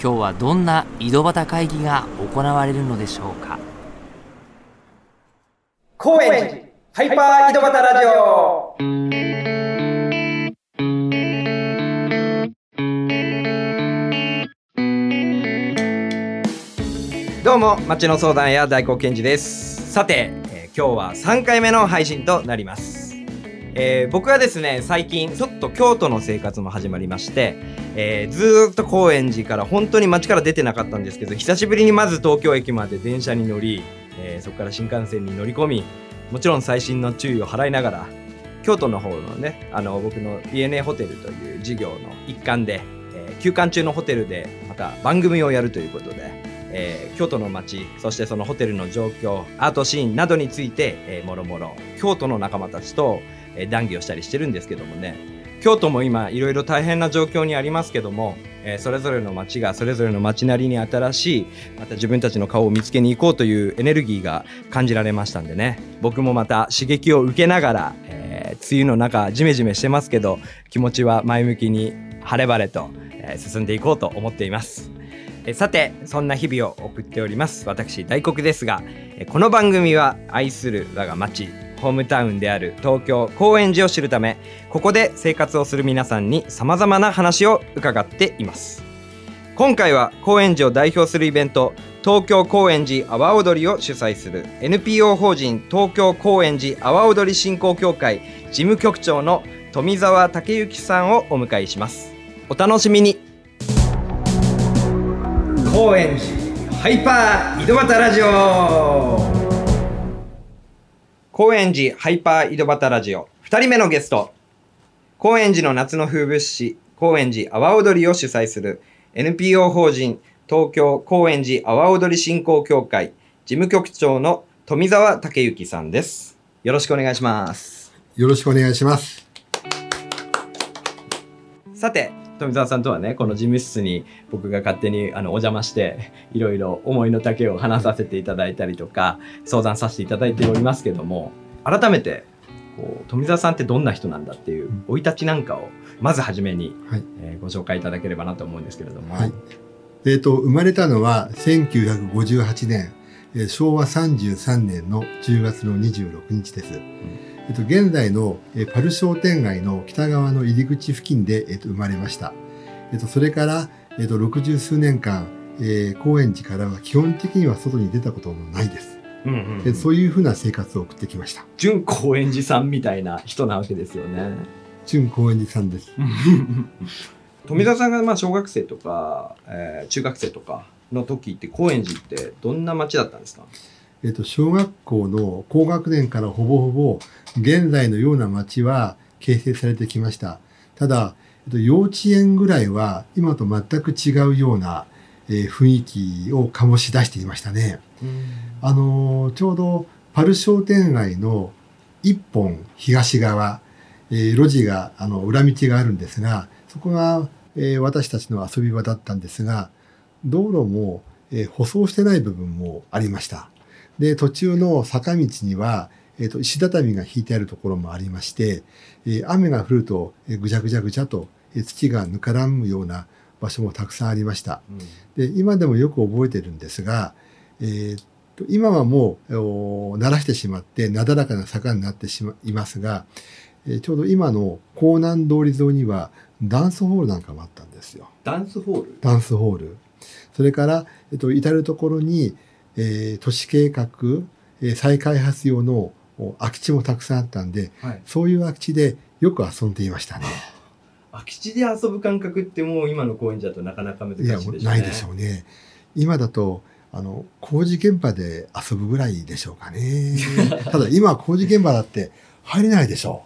今日はどんな井戸端会議が行われるのでしょうか？高円寺ハイパー井戸端ラジオ。どうも町の相談屋大光健二です。さて、えー今日は3回目の配信となります、えー僕はですね最近ちょっと京都の生活も始まりまして、えーずっと高円寺から本当に町から出てなかったんですけど久しぶりにまず東京駅まで電車に乗り、えーそこから新幹線に乗り込みもちろん最新の注意を払いながら京都の方のねあの僕の DNA ホテルという事業の一環で、えー休館中のホテルでまた番組をやるということで、えー京都の街そしてそのホテルの状況アートシーンなどについて、えーもろもろ京都の仲間たちと、えー談義をしたりしてるんですけどもね。京都も今いろいろ大変な状況にありますけども、えーそれぞれの街がそれぞれの街なりに新しいまた自分たちの顔を見つけに行こうというエネルギーが感じられましたんでね僕もまた刺激を受けながら、えー梅雨の中ジメジメしてますけど気持ちは前向きに晴れ晴れと、えー進んでいこうと思っています。えーさてそんな日々を送っております私大黒ですがこの番組は愛する我が町ホームタウンである東京高円寺を知るためここで生活をする皆さんに様々な話を伺っています。今回は高円寺を代表するイベント東京高円寺阿波踊りを主催する NPO 法人東京高円寺阿波踊り振興協会事務局長の富澤武之さんをお迎えします。お楽しみに。高円寺ハイパー井戸端ラジオ。高円寺ハイパー井戸端ラジオ。2人目のゲスト。高円寺の夏の風物詩高円寺阿波踊りを主催する NPO 法人東京高円寺阿波踊り振興協会事務局長の富澤武之さんです。よろしくお願いします。よろしくお願いします。さて富澤さんとはねこの事務室に僕が勝手にあのお邪魔して いろいろ思いの丈を話させていただいたりとか相談させていただいておりますけども改めてこう富澤さんってどんな人なんだっていう生い立ちなんかをまずはじめに、はいえーご紹介いただければなと思うんですけれども、はい。えっ、と、生まれたのは1958年、えー昭和33年の10月の26日です。えっ、と、現在の、えーパル商店街の北側の入り口付近で、えーと生まれました。えっ、と、それから、えっ、と、60数年間、えー高円寺からは基本的には外に出たこともないです。うんうんでそういうふうな生活を送ってきました。純高円寺さんみたいな人なわけですよね。純高円寺さんです。富澤さんがまあ小学生とか、えー中学生とかの時って高円寺ってどんな町だったんですか？えっと、小学校の高学年からほぼほぼ現在のような町は形成されてきました。ただ、えっと、幼稚園ぐらいは今と全く違うような、えー雰囲気を醸し出していましたね。あのーちょうどパル商店街の一本東側、えー路地が、あの、裏道があるんですが、そこが、えー私たちの遊び場だったんですが、道路も、えー舗装してない部分もありました。で、途中の坂道には、えっ、と、石畳が引いてあるところもありまして、えー雨が降ると、えーぐちゃぐちゃぐちゃと、えー土がぬからむような場所もたくさんありました。で、今でもよく覚えてるんですが、えーっと今はもう、お慣らしてしまって、なだらかな坂になってしまいますが、えーちょうど今の港南通り沿いにはダンスホールなんかもあったんですよ。ダンスホール？ダンスホール。それから、えっと、至るところに、えー都市計画、えー再開発用のお空き地もたくさんあったんで、はい。そういう空き地でよく遊んでいましたね。空き地で遊ぶ感覚ってもう今の高円寺だとなかなか難しいいや、でしょうね。もうないでしょうね。今だと、あの、工事現場で遊ぶぐらいでしょうかね。ただ今工事現場だって入れないでしょ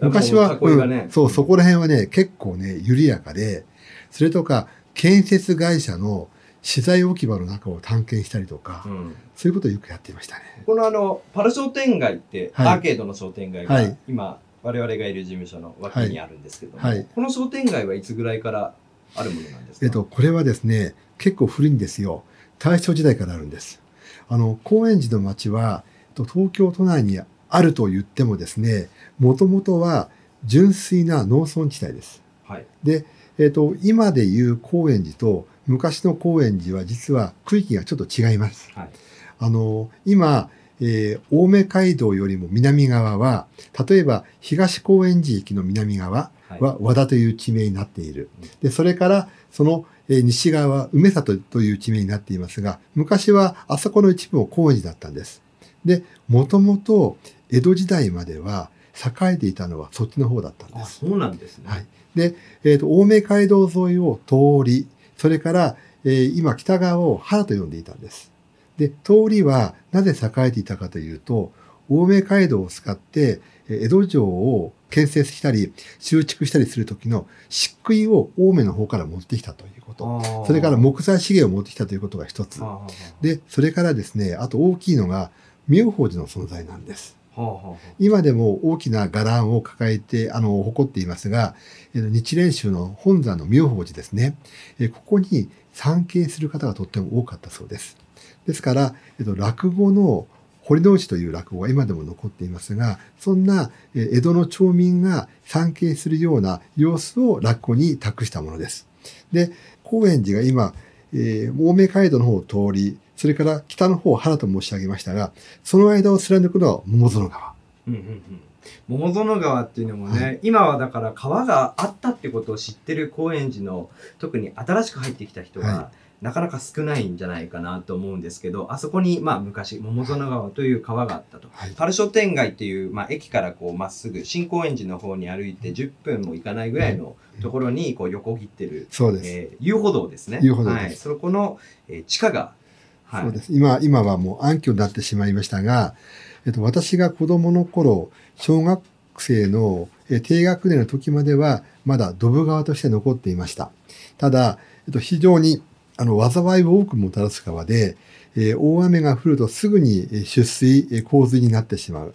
う。昔は、ねうんそう、そこら辺はね、結構ね、緩やかで、それとか、建設会社の資材置き場の中を探検したりとか、うんそういうことをよくやっていましたね。このあのパル商店街って、はいアーケードの商店街が、はい今我々がいる事務所の脇にあるんですけども、はいはいこの商店街はいつぐらいからあるものなんですか？えっと、これはですね、結構古いんですよ。大正時代からあるんです。あの、高円寺の町は、えっと東京都内にあると言ってもですね、もともとは純粋な農村地帯です。はいで、えっと、今でいう高円寺と昔の高円寺は実は区域がちょっと違います。はいあの、今、えー青梅街道よりも南側は、例えば東高円寺駅の南側は和田という地名になっているうん。で、それからその、えー西側は梅里という地名になっていますが、昔はあそこの一部も高円寺だったんです。で、もともと江戸時代までは栄えていたのはそっちの方だったんです。あそうなんですね、はいで、えっ、と、青梅街道沿いを通り、それから、えー今北側を原と呼んでいたんです。で、通りはなぜ栄えていたかというと、青梅街道を使って、えー江戸城を建設したり、修築したりする時の漆喰を青梅の方から持ってきたということ。それから木材資源を持ってきたということが一つで、それからですね、あと大きいのが、妙法寺の存在なんです。今でも大きな伽藍を抱えて、あの、誇っていますが、日蓮宗の本山の妙法寺ですね。ここに参詣する方がとっても多かったそうです。ですから、落語の堀之内という落語が今でも残っていますが、そんな江戸の町民が参詣するような様子を落語に託したものです。で、高円寺が今、えー、青梅街道の方を通り、それから北の方を原と申し上げましたが、その間を貫くのは桃園川。うんうんうん桃園川っていうのもね、今はだから川があったってことを知ってる高円寺の特に新しく入ってきた人はがなかなか少ないんじゃないかなと思うんですけどあそこにまあ昔桃園川という川があったと。はいパル商店街っていう、まあ、駅からこうまっすぐ新高円寺の方に歩いて10分も行かないぐらいのところにこう横切ってる、そうです。えー遊歩道ですね。遊歩道ですはい、そこの、えー地下が、はい、そうです。今、今はもう暗渠になってしまいましたが、えっと、私が子供の頃、小学生のえ低学年の時までは、まだドブ川として残っていました。ただ、えっと、非常に、あの、災いを多くもたらす川で、えー大雨が降るとすぐにえー出水、えー洪水になってしまう。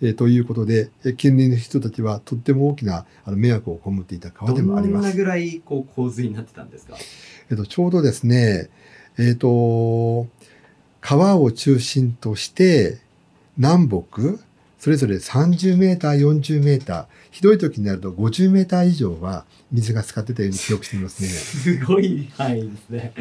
えーということで、えー近隣の人たちはとっても大きなあの迷惑を被っていた川でもあります。どんなぐらいこう洪水になってたんですか？えっと、ちょうどですね、えっ、と、川を中心として、南北、それぞれ30メーター、40メーター、ひどい時になると50メーター以上は水が使ってたように記憶していますね。すごい範囲ですね。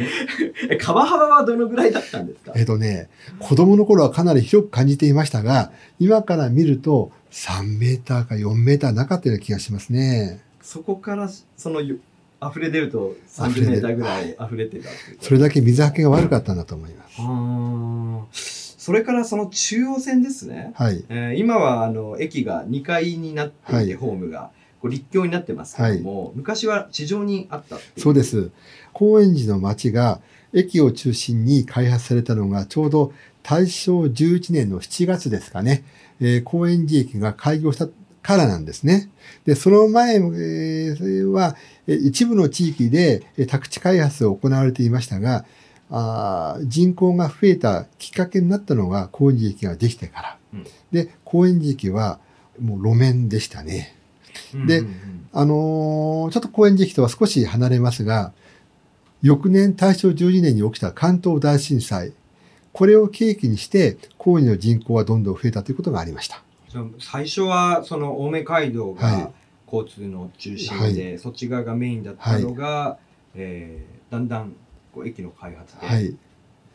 え川幅はどのぐらいだったんですか？えっとね、子供の頃はかなり広く感じていましたが、今から見ると3メーターか4メーターなかったような気がしますね。そこからそのよ溢れ出ると30溢れ出るメーターぐらい溢れてたっていうそれだけ水はけが悪かったんだと思います。あーそれからその中央線ですね。はい。えー今はあの駅が2階になっていて、はいホームがこう立教になってますけども、昔は地上にあったそうで。す。高円寺の町が駅を中心に開発されたのがちょうど大正11年の7月ですかね。えー高円寺駅が開業したからなんですね。で、その前えーは、えー一部の地域でえー宅地開発を行われていましたが、あー人口が増えたきっかけになったのが高円寺駅ができてから。うんで、高円寺駅はもう路面でしたね。でうんうんうんあのーちょっと高円寺駅とは少し離れますが、翌年大正12年に起きた関東大震災、これを契機にして、高円寺の人口はどんどん増えたということがありました。その最初はその青梅街道はいが交通の中心で、はそっち側がメインだったのが、えーだんだんこう駅の開発で、はい。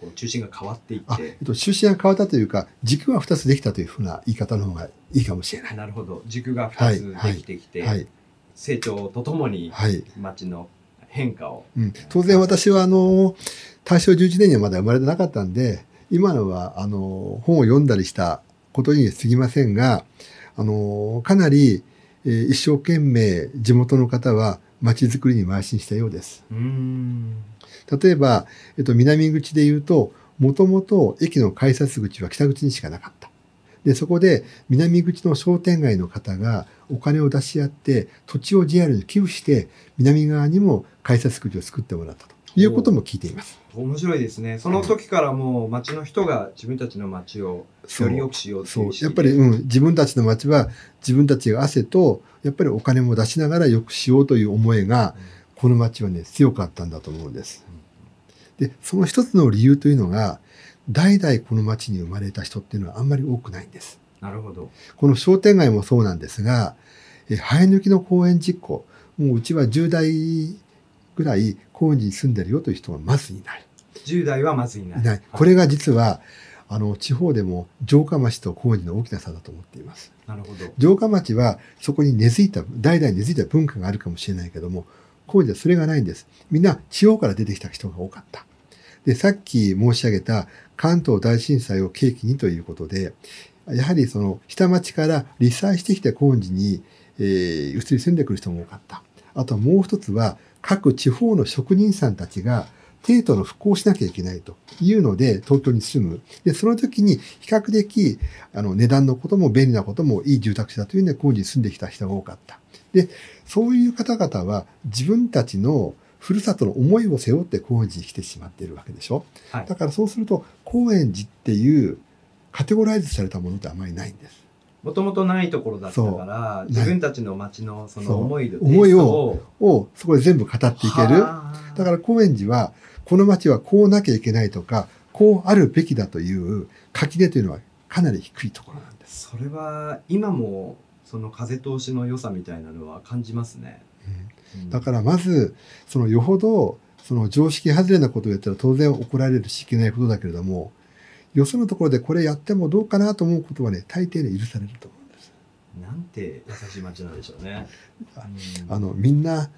こう中心が変わっていっあ、えてっと、中心が変わったというか、軸が2つできたというふうな言い方の方がいいかもしれない。なるほど軸が2つできてきて、はい。成長とともにはい。街の変化を、うん、当然私はあの、大正11年にはまだ生まれてなかったんで、今のはあの、本を読んだりしたことに過ぎませんが、あの、かなり、えー一生懸命地元の方は街づくりに邁進したようです。うーん例えば、えっと、南口で言うと、もともと駅の改札口は北口にしかなかった。で、そこで南口の商店街の方がお金を出し合って土地を JR に寄付して南側にも改札口を作ってもらったということも聞いています。面白いですね。その時からもう町の人が自分たちの町をより良くしようってうう意識やっぱり、うん、自分たちの町は自分たちが汗とやっぱりお金も出しながら良くしようという思いがこの町はね強かったんだと思うんです。でその一つの理由というのが代々この町に生まれた人っていうのはあんまり多くないんです。なるほど。この商店街もそうなんですが、え生え抜きの公園実行、もううちは10代ぐらい公園に住んでるよという人がまずいない。10代はまずいない。いない。これが実は、あの、地方でも城下町と高円寺の大きな差だと思っています。なるほど。城下町はそこに根付いた、代々根付いた文化があるかもしれないけども、高円寺はそれがないんです。みんな地方から出てきた人が多かった。で、さっき申し上げた関東大震災を契機にということで、やはりその下町から離災してきて高円寺に、えー移り住んでくる人も多かった。あともう一つは各地方の職人さんたちが帝都の復興をしなきゃいけないというので東京に住む。で、その時に比較的あの値段のことも便利なこともいい住宅地だというので高円寺に住んできた人が多かった。で、そういう方々は自分たちのふるさとの思いを背負って高円寺に来てしまっているわけでしょ。はいだからそうすると高円寺っていうカテゴライズされたものってあまりないんです。もともとないところだったから、う自分たちの町のその思いで思いををそこで全部語っていける。はあだから高円寺はこの町はこうなきゃいけないとかこうあるべきだという垣根というのはかなり低いところなんです。それは今もその風通しの良さみたいなのは感じますね。うんだからまずそのよほどその常識外れなことをやったら当然怒られるしいけないことだけれどもよそのところでこれやってもどうかなと思うことはね大抵ね許されると思うんです。なんて優しい町なんでしょうね。うんあのみんな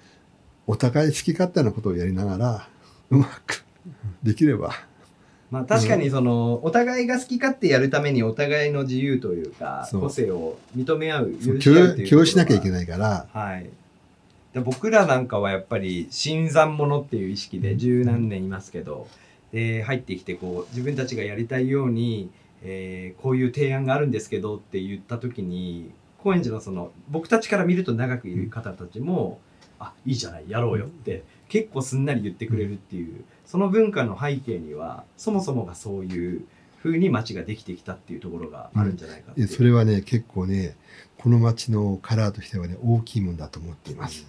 お互い好き勝手なことをやりながらうまくできればまあ確かにそのお互いが好き勝手やるためにお互いの自由というか個性を認め合う許し合う許許容しなきゃいけい。ないからはい。で僕らなんかはやっぱり新参者っていう意識で十何年いますけど、で入ってきてこう自分たちがやりたいように、えーこういう提案があるんですけどって言った時に高円寺のその僕たちから見ると長くいる方たちも「あいいじゃないやろうよ」って結構すんなり言ってくれるっていうその文化の背景にはそもそもがそういう風に街ができてきたっていうところがあるんじゃないかう。でそれはね結構ねこの町のカラーとしてはね大きいもんだと思っています。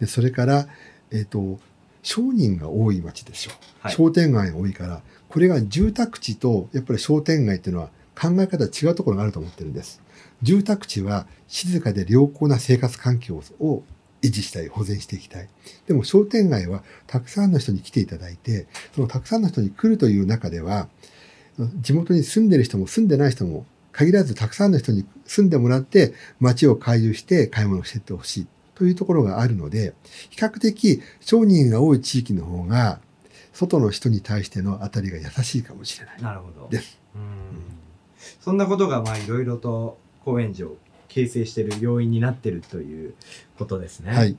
でそれから、えっと商人が多い町でしょ、はい商店街が多いからこれが住宅地とやっぱり商店街っていうのは考え方違うところがあると思ってるんです。住宅地は静かで良好な生活環境を維持したい、保全していきたい。でも商店街はたくさんの人に来ていただいて、そのたくさんの人に来るという中では、地元に住んでる人も住んでない人も限らずたくさんの人に住んでもらって街を回遊して買い物をしていってほしいというところがあるので、比較的商人が多い地域の方が外の人に対しての当たりが優しいかもしれない。なるほど。ですうんそんなことがまあいろいろと高円寺を形成している要因になってるということですね。はい。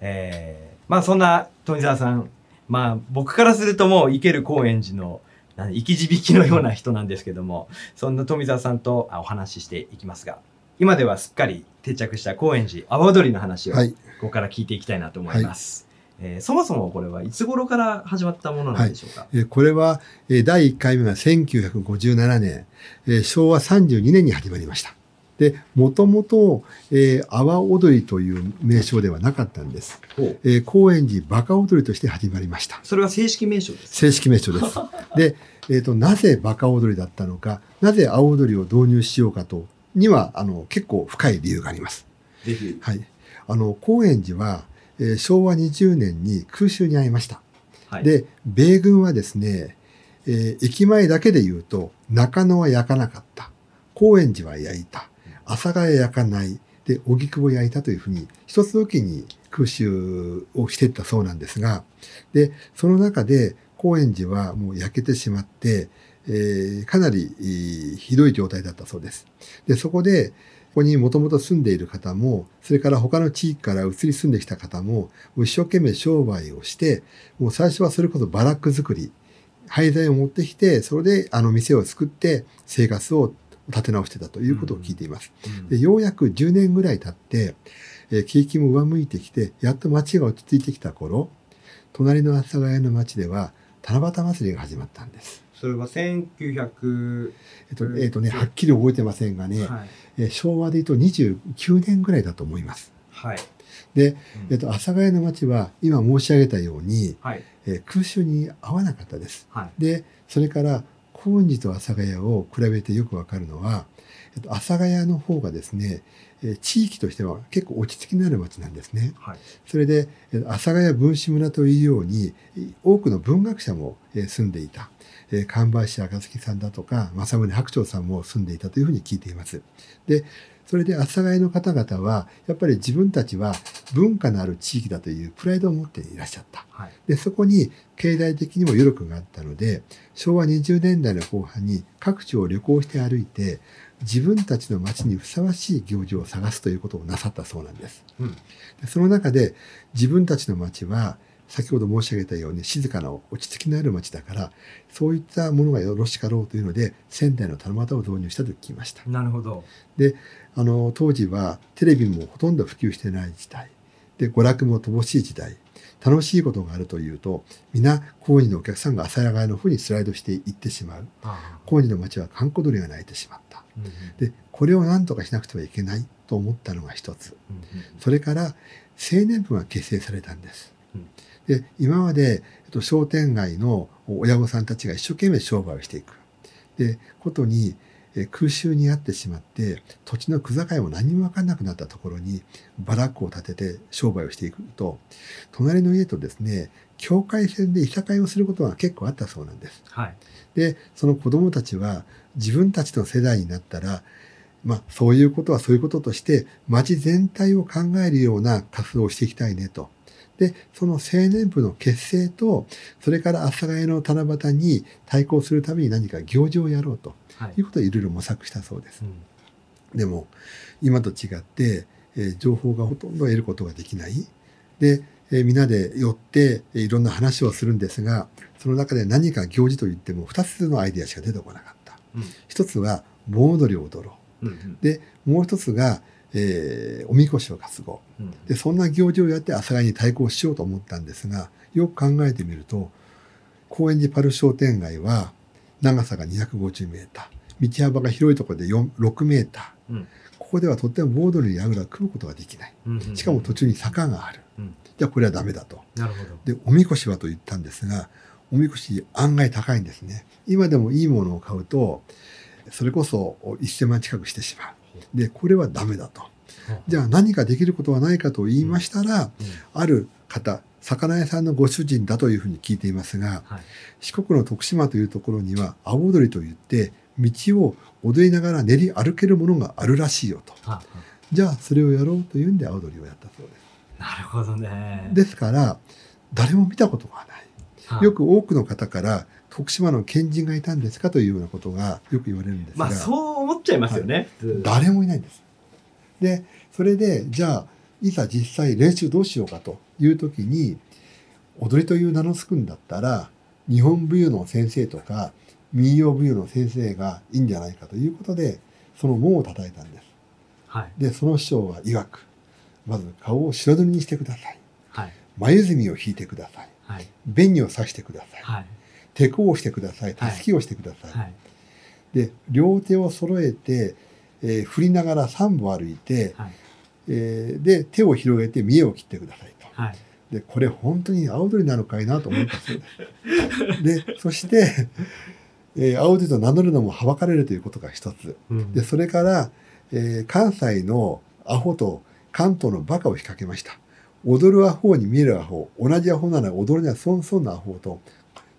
えーまあそんな富澤さん、まあ僕からするともう生ける高円寺の生き字引のような人なんですけども、そんな富澤さんとあお話ししていきますが、今ではすっかり定着した高円寺阿波踊りの話をこはい。こから聞いていきたいなと思います。えーそもそもこれはいつ頃から始まったものなんでしょうか、えーこれは、えー第1回目が1957年、えー昭和32年に始まりました。で、もともと、えー阿波踊りという名称ではなかったんです。えー高円寺馬鹿踊りとして始まりました。それは正式名称ですか？正式名称です。で、えっ、と、なぜ馬鹿踊りだったのか、なぜ青踊りを導入しようかと、には、あの、結構深い理由があります。ぜひ。はい。あの、高円寺は、えー昭和20年に空襲に遭いました。はい、で、米軍はですね、えー駅前だけで言うと、中野は焼かなかった。高円寺は焼いた。阿佐ヶ谷焼かない。で、荻窪焼いたというふうに、一つおきに空襲をしていったそうなんですが、で、その中で高円寺はもう焼けてしまって、えーかなりえーひどい状態だったそうです。で、そこで、ここにもともと住んでいる方も、それから他の地域から移り住んできた方も、もう一生懸命商売をして、もう最初はそれこそバラック作り、廃材を持ってきて、それであの店を作って生活を立て直してたということを聞いています。うんでようやく10年ぐらい経って、えー景気も上向いてきて、やっと街が落ち着いてきた頃、隣の阿佐ヶ谷の町では七夕祭りが始まったんです。それは1900、えっと、うんえっとね、はっきり覚えてませんがね、はい。えー昭和で言うと29年ぐらいだと思います。はい。で、うんえっと、阿佐ヶ谷の町は今申し上げたように、はい。えー空襲に合わなかったです。はい。で、それから、高円寺と阿佐ヶ谷を比べてよくわかるのは、えっと、阿佐ヶ谷の方がですね、えー地域としては結構落ち着きのある町なんですね。はい。それで、えー阿佐ヶ谷分子村というように、えー多くの文学者もえー住んでいた。えー神林赤月さんだとか、正宗白鳥さんも住んでいたというふうに聞いています。で、それで阿佐ヶ谷の方々は、やっぱり自分たちは文化のある地域だというプライドを持っていらっしゃった。はい。で、そこに経済的にも余力があったので、昭和20年代の後半に各地を旅行して歩いて、自分たちの町にふさわしい行事を探すということをなさったそうなんです。うん。でその中で自分たちの町は、先ほど申し上げたように静かな落ち着きのある町だから、そういったものがよろしかろうというので、仙台の七夕を導入したと聞きました。なるほど。あの、当時はテレビもほとんど普及してない時代。で、娯楽も乏しい時代。楽しいことがあるというと、皆、高円寺のお客さんが阿佐ヶ谷の方にスライドしていってしまう。あ高円寺の街は観光鳥が鳴いてしまった。うんうんで、これを何とかしなくてはいけないと思ったのが一つ。うんうんそれから、青年部が結成されたんですうん。で、今まで、えっと、商店街の親御さんたちが一生懸命商売をしていく。で、ことに、え空襲にあってしまって、土地の区境も何も分かんなくなったところに、バラックを建てて商売をしていくと、隣の家とですね、境界線でいさかいをすることが結構あったそうなんです。はい。で、その子供たちは自分たちの世代になったら、まあ、そういうことはそういうこととして、町全体を考えるような活動をしていきたいねと。で、その青年部の結成と、それから阿佐ヶ谷の七夕に対抗するために何か行事をやろうとはいいうことをいろいろ模索したそうですう。んでも、今と違って、えー情報がほとんど得ることができない。で、えー皆で寄って、えーいろんな話をするんですが、その中で何か行事といっても2つのアイデアしか出てこなかった。うん一つは盆踊りを踊ろうんうんう。で、もう一つが、えーおみこしを担ごう。うんで、そんな行事をやって阿佐ヶ谷に対抗しようと思ったんですが、よく考えてみると、高円寺パル商店街は長さが250メーター、道幅が広いところで4 6メーター。うんここではとってもボードにやぐら組むことができない。うんうんしかも途中に坂がある。うんじゃあこれはダメだと。なるほど。で、おみこしはと言ったんですが、おみこし案外高いんですね。今でもいいものを買うと、それこそ1000万近くしてしまう。で、これはダメだと。じゃあ何かできることはないかと言いましたら、うんある方、魚屋さんのご主人だというふうに聞いていますが、はい。四国の徳島というところには、青踊りといって、道を踊りながら練り歩けるものがあるらしいよと。はじゃあそれをやろうというんで青踊りをやったそうでなるほどね。す。ですから、誰も見たことがないよく多くの方から、徳島の県人がいたんですかというようなことがよく言われるんですが、まあそう思っちゃいますよね。普通誰もいないんです。で、それで、じゃあ、いざ実際練習どうしようかというときに、踊りという名の付くんだったら、日本舞踊の先生とか、民謡舞踊の先生がいいんじゃないかということで、その門を叩いたんです。はい。で、その師匠は曰く、まず顔を白塗りにしてください。はい。眉墨を引いてください。はい。紅を刺してください。はい。手甲をしてください。はい手すきをしてください。はい。で、両手を揃えて、えー振りながら3歩歩いて、はい。えーで、手を広げて見栄を切ってくださいと。はい。で、これ本当に青鳥なのかいなと思ったそうです。で、そして、えー青鳥と名乗るのもはばかれるということが一つ。うんで、それから、えー関西のアホと関東のバカを引っ掛けました。踊るアホに見えるアホ、同じアホなら踊るには損損なアホと、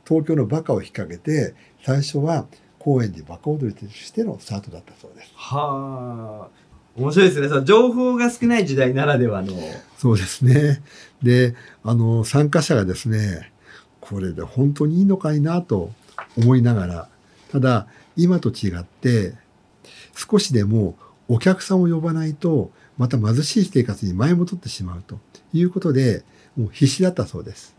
東京のバカを引っ掛けて、最初は高円寺バカ踊りとしてのスタートだったそうです。はあ。面白いですね。その情報が少ない時代ならではの。そうですね。で、あの、参加者がですね、これで本当にいいのかいなと思いながら、ただ、今と違って、少しでもお客さんを呼ばないと、また貧しい生活に前戻ってしまうということで、もう必死だったそうです。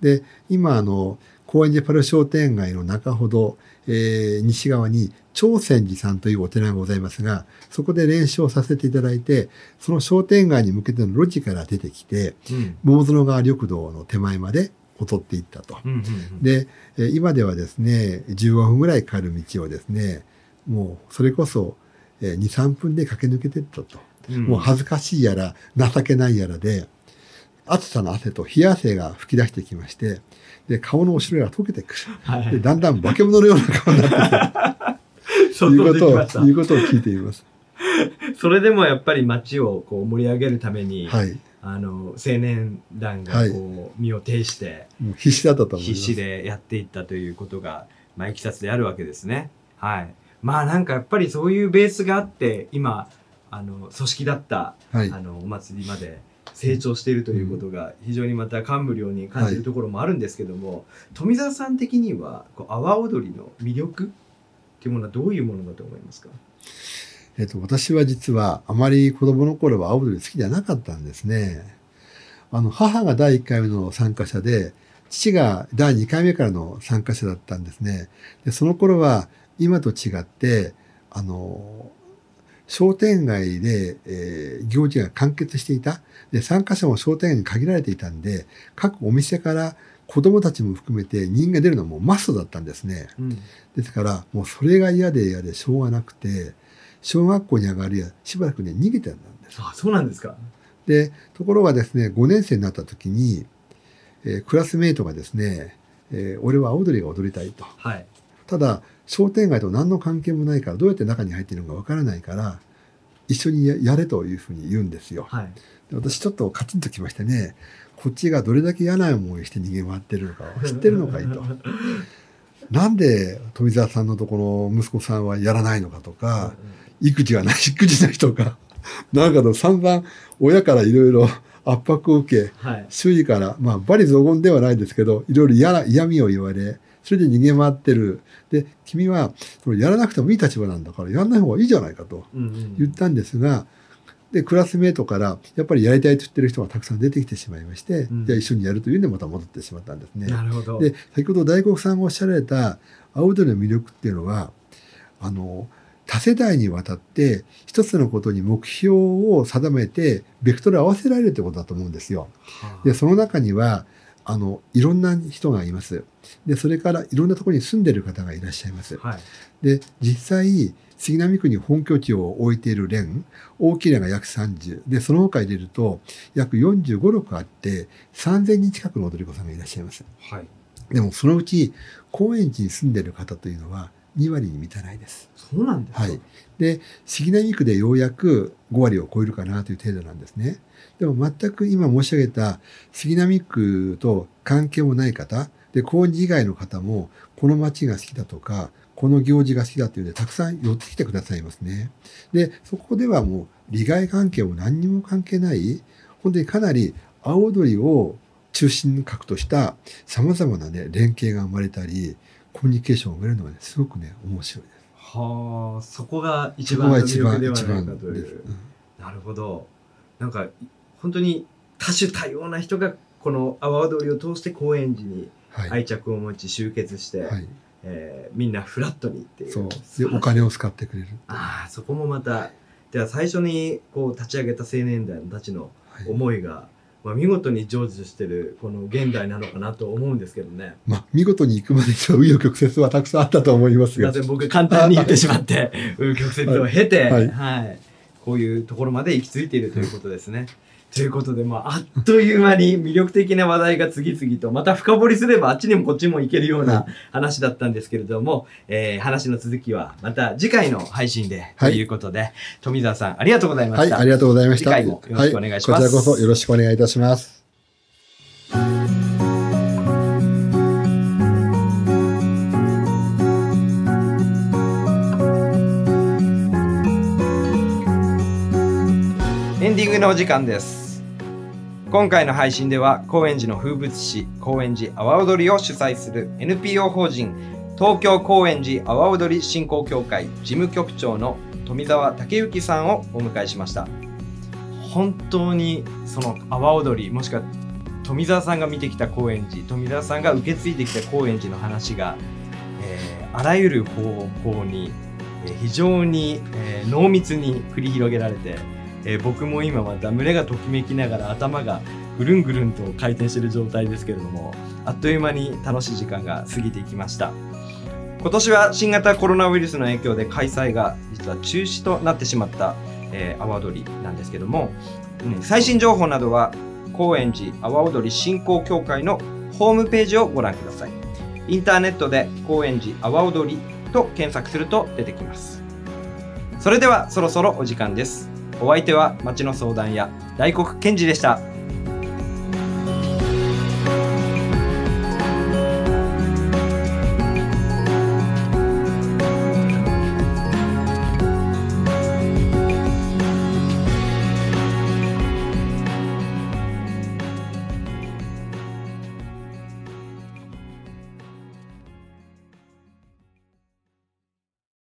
で、今、あの、高円寺パル商店街の中ほど、えー西側に朝鮮寺さんというお寺がございますが、そこで練習をさせていただいて、その商店街に向けての路地から出てきて、うん桃園川緑道の手前まで踊っていったと。うんうんうんで、えー今ではですね、15分ぐらいかかる道をですね、もうそれこそ、えー2、3分で駆け抜けていったと。うんもう恥ずかしいやら、情けないやらで、暑さの汗と冷や汗が吹き出してきまして、で、顔の後ろが溶けてくる。で、はいだんだん化け物のような顔になって想くる。いうことを、いうことを聞いています。それでもやっぱり街をこう盛り上げるために、はい。あの青年団がこう身を挺してもう必死だったと思います。必死でやっていったということが、まあ、いきさつであるわけですね。はい。まあなんかやっぱりそういうベースがあって今あの組織だった、はいあ。のお祭りまで成長しているということが非常にまた感無量に感じるところもあるんですけども、富澤さん的にはこう阿波踊りの魅力っていうものはどういうものだと思いますか？えっと、私は実はあまり子供の頃は青踊り好きじゃなかったんですね。あの、母が第1回目の参加者で、父が第2回目からの参加者だったんですね。で、その頃は今と違って、あの、商店街で、えー行事が完結していた。で、参加者も商店街に限られていたんで、各お店から子供たちも含めて人が出るのはもうマストだったんですね。うんですから、もうそれが嫌で嫌でしょうがなくて、小学校に上がるや、しばらくね、逃げてたんです。あそうなんですかで、ところがですね、5年生になった時に、えークラスメイトがですね、えー俺は青踊りが踊りたいと。はいただ、商店街と何の関係もないから、どうやって中に入っているのかわからないから、一緒にややれというふうに言うんですよ。はいで私ちょっとカチンときましてね、こっちがどれだけ嫌な思いして逃げ回ってるのかを知ってるのかいと。なんで富澤さんのところ息子さんはやらないのかとか、育児はない、育児ないとか、なんかの散々親からいろいろ圧迫を受け、はい周囲から、まあ、罵詈雑言ではないですけど、いろいろ嫌な、嫌味を言われ、それで逃げ回ってる。で、君は、それやらなくてもいい立場なんだから、やらない方がいいじゃないかと言ったんですが、で、クラスメートから、やっぱりやりたいと言ってる人がたくさん出てきてしまいまして、うんじゃあ一緒にやるというんでまた戻ってしまったんですね。なるほどで、先ほど大黒さんがおっしゃられた青鳥の魅力っていうのは、あの、多世代にわたって一つのことに目標を定めて、ベクトルを合わせられるってことだと思うんですよ。はあで、その中には、あの、いろんな人がいます。で、それからいろんなところに住んでる方がいらっしゃいます。はいで、実際、杉並区に本拠地を置いている連、大きなが約30。で、その他入れると、約45、6あって、3000人近くの踊り子さんがいらっしゃいます。はいでもそのうち高円寺に住んでる方というのは2割に満たないです。そうなんですかはい。で、杉並区でようやく5割を超えるかなという程度なんですね。でも全く今申し上げた杉並区と関係もない方、で、高円寺以外の方もこの街が好きだとか、この行事が好きだというのでたくさん寄ってきてくださいますね。で、そこではもう利害関係も何にも関係ない、本当にかなり青踊りを中心核とした様々なね、連携が生まれたり、コミュニケーションを生まれるのがね、すごくね、面白いです。はあそこが一番の魅力ではないか。といううんなるほどなんか本当に多種多様な人がこの阿波踊りを通して高円寺にはい。愛着を持ち集結して、はい。えーみんなフラットにっていうそう。お金を使ってくれる。ああそこもまたでは最初にこう立ち上げた青年団たちのはい。思いが、まあ、見事に成就してるこの現代なのかなと思うんですけどねまあ、見事に行くまでには紆余曲折はたくさんあったと思いますが僕簡単に言ってしまって 紆余曲折を経て、ははいいこういうところまで行き着いているということですね。ということで、まあ、あっという間に魅力的な話題が次々と、また深掘りすればあっちにもこっちも行けるような話だったんですけれども、えー話の続きはまた次回の配信で、はいということで、富澤さんありがとうございまはい、した。ありがとうございました。次回もよろしくお願いしますはこちらこそよろしくお願いいたします。エンディングのお時間です。今回の配信では高円寺の風物詩高円寺阿波踊りを主催する NPO 法人東京高円寺阿波踊り振興協会事務局長の富澤武之さんをお迎えしました。本当にその阿波踊りもしくは富澤さんが見てきた高円寺富澤さんが受け継いできた高円寺の話が、えーあらゆる方向に、非常に、えー濃密に繰り広げられて、えー僕も今また胸がときめきながら頭がぐるんぐるんと回転している状態ですけれどもあっという間に楽しい時間が過ぎていきました。今年は新型コロナウイルスの影響で開催が実は中止となってしまった、えー、阿波踊りなんですけども、うん最新情報などは高円寺阿波踊り振興協会のホームページをご覧ください。インターネットで高円寺阿波踊りと検索すると出てきます。それではそろそろお時間です。お相手は町の相談屋大黒賢治でした。